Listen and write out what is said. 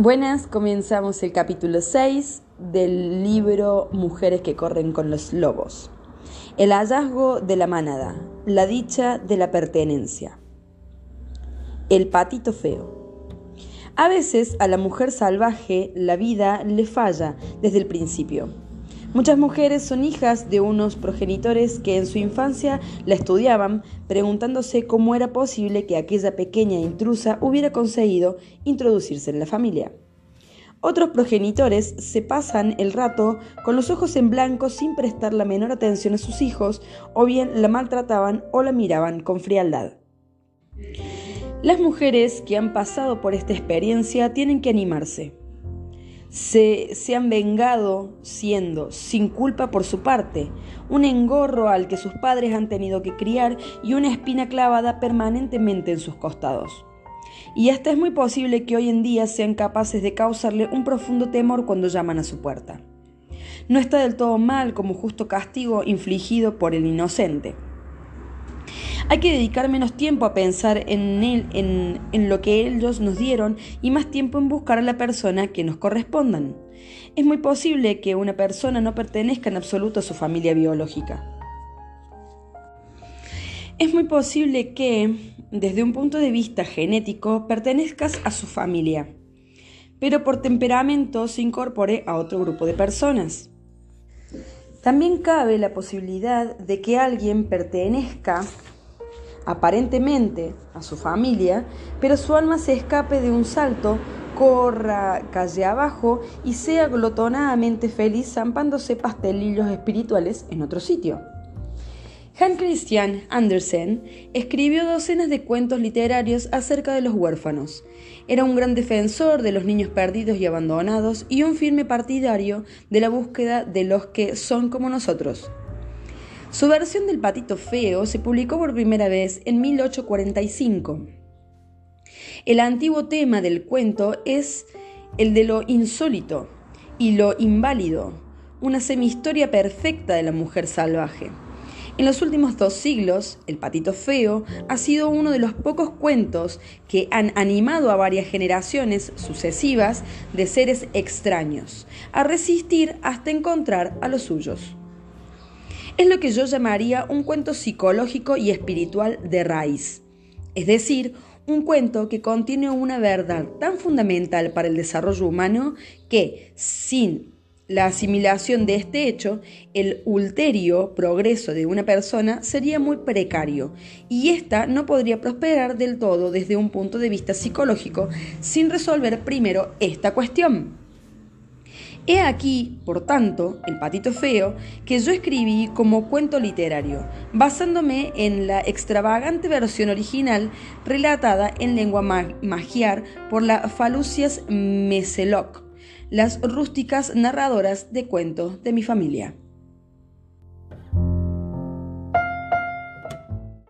Buenas, comenzamos el capítulo 6 del libro Mujeres que corren con los lobos. El hallazgo de la manada, la dicha de la pertenencia. El patito feo. A veces a la mujer salvaje la vida le falla desde el principio. Muchas mujeres son hijas de unos progenitores que en su infancia la estudiaban, preguntándose cómo era posible que aquella pequeña intrusa hubiera conseguido introducirse en la familia. Otros progenitores se pasan el rato con los ojos en blanco sin prestar la menor atención a sus hijos, o bien la maltrataban o la miraban con frialdad. Las mujeres que han pasado por esta experiencia tienen que animarse se, han vengado siendo, sin culpa por su parte, un engorro al que sus padres han tenido que criar y una espina clavada permanentemente en sus costados. Y hasta es muy posible que hoy en día sean capaces de causarle un profundo temor cuando llaman a su puerta. No está del todo mal como justo castigo infligido por el inocente. Hay que dedicar menos tiempo a pensar en, lo que ellos nos dieron y más tiempo en buscar a la persona que nos correspondan. Es muy posible que una persona no pertenezca en absoluto a su familia biológica. Es muy posible que, desde un punto de vista genético, pertenezcas a su familia, pero por temperamento se incorpore a otro grupo de personas. También cabe la posibilidad de que alguien pertenezca aparentemente a su familia, pero su alma se escape de un salto, corra calle abajo y sea glotonadamente feliz zampándose pastelillos espirituales en otro sitio. Hans Christian Andersen escribió docenas de cuentos literarios acerca de los huérfanos. Era un gran defensor de los niños perdidos y abandonados y un firme partidario de la búsqueda de los que son como nosotros. Su versión del patito feo se publicó por primera vez en 1845. El antiguo tema del cuento es el de lo insólito y lo inválido, una semihistoria perfecta de la mujer salvaje. En los últimos dos siglos, El Patito Feo ha sido uno de los pocos cuentos que han animado a varias generaciones sucesivas de seres extraños a resistir hasta encontrar a los suyos. Es lo que yo llamaría un cuento psicológico y espiritual de raíz, es decir, un cuento que contiene una verdad tan fundamental para el desarrollo humano que, sin la asimilación de este hecho, el ulterio progreso de una persona sería muy precario y ésta no podría prosperar del todo desde un punto de vista psicológico sin resolver primero esta cuestión. He aquí, por tanto, El Patito Feo, que yo escribí como cuento literario, basándome en la extravagante versión original relatada en lengua magiar por la Falucias Meseloc, las rústicas narradoras de cuentos de mi familia.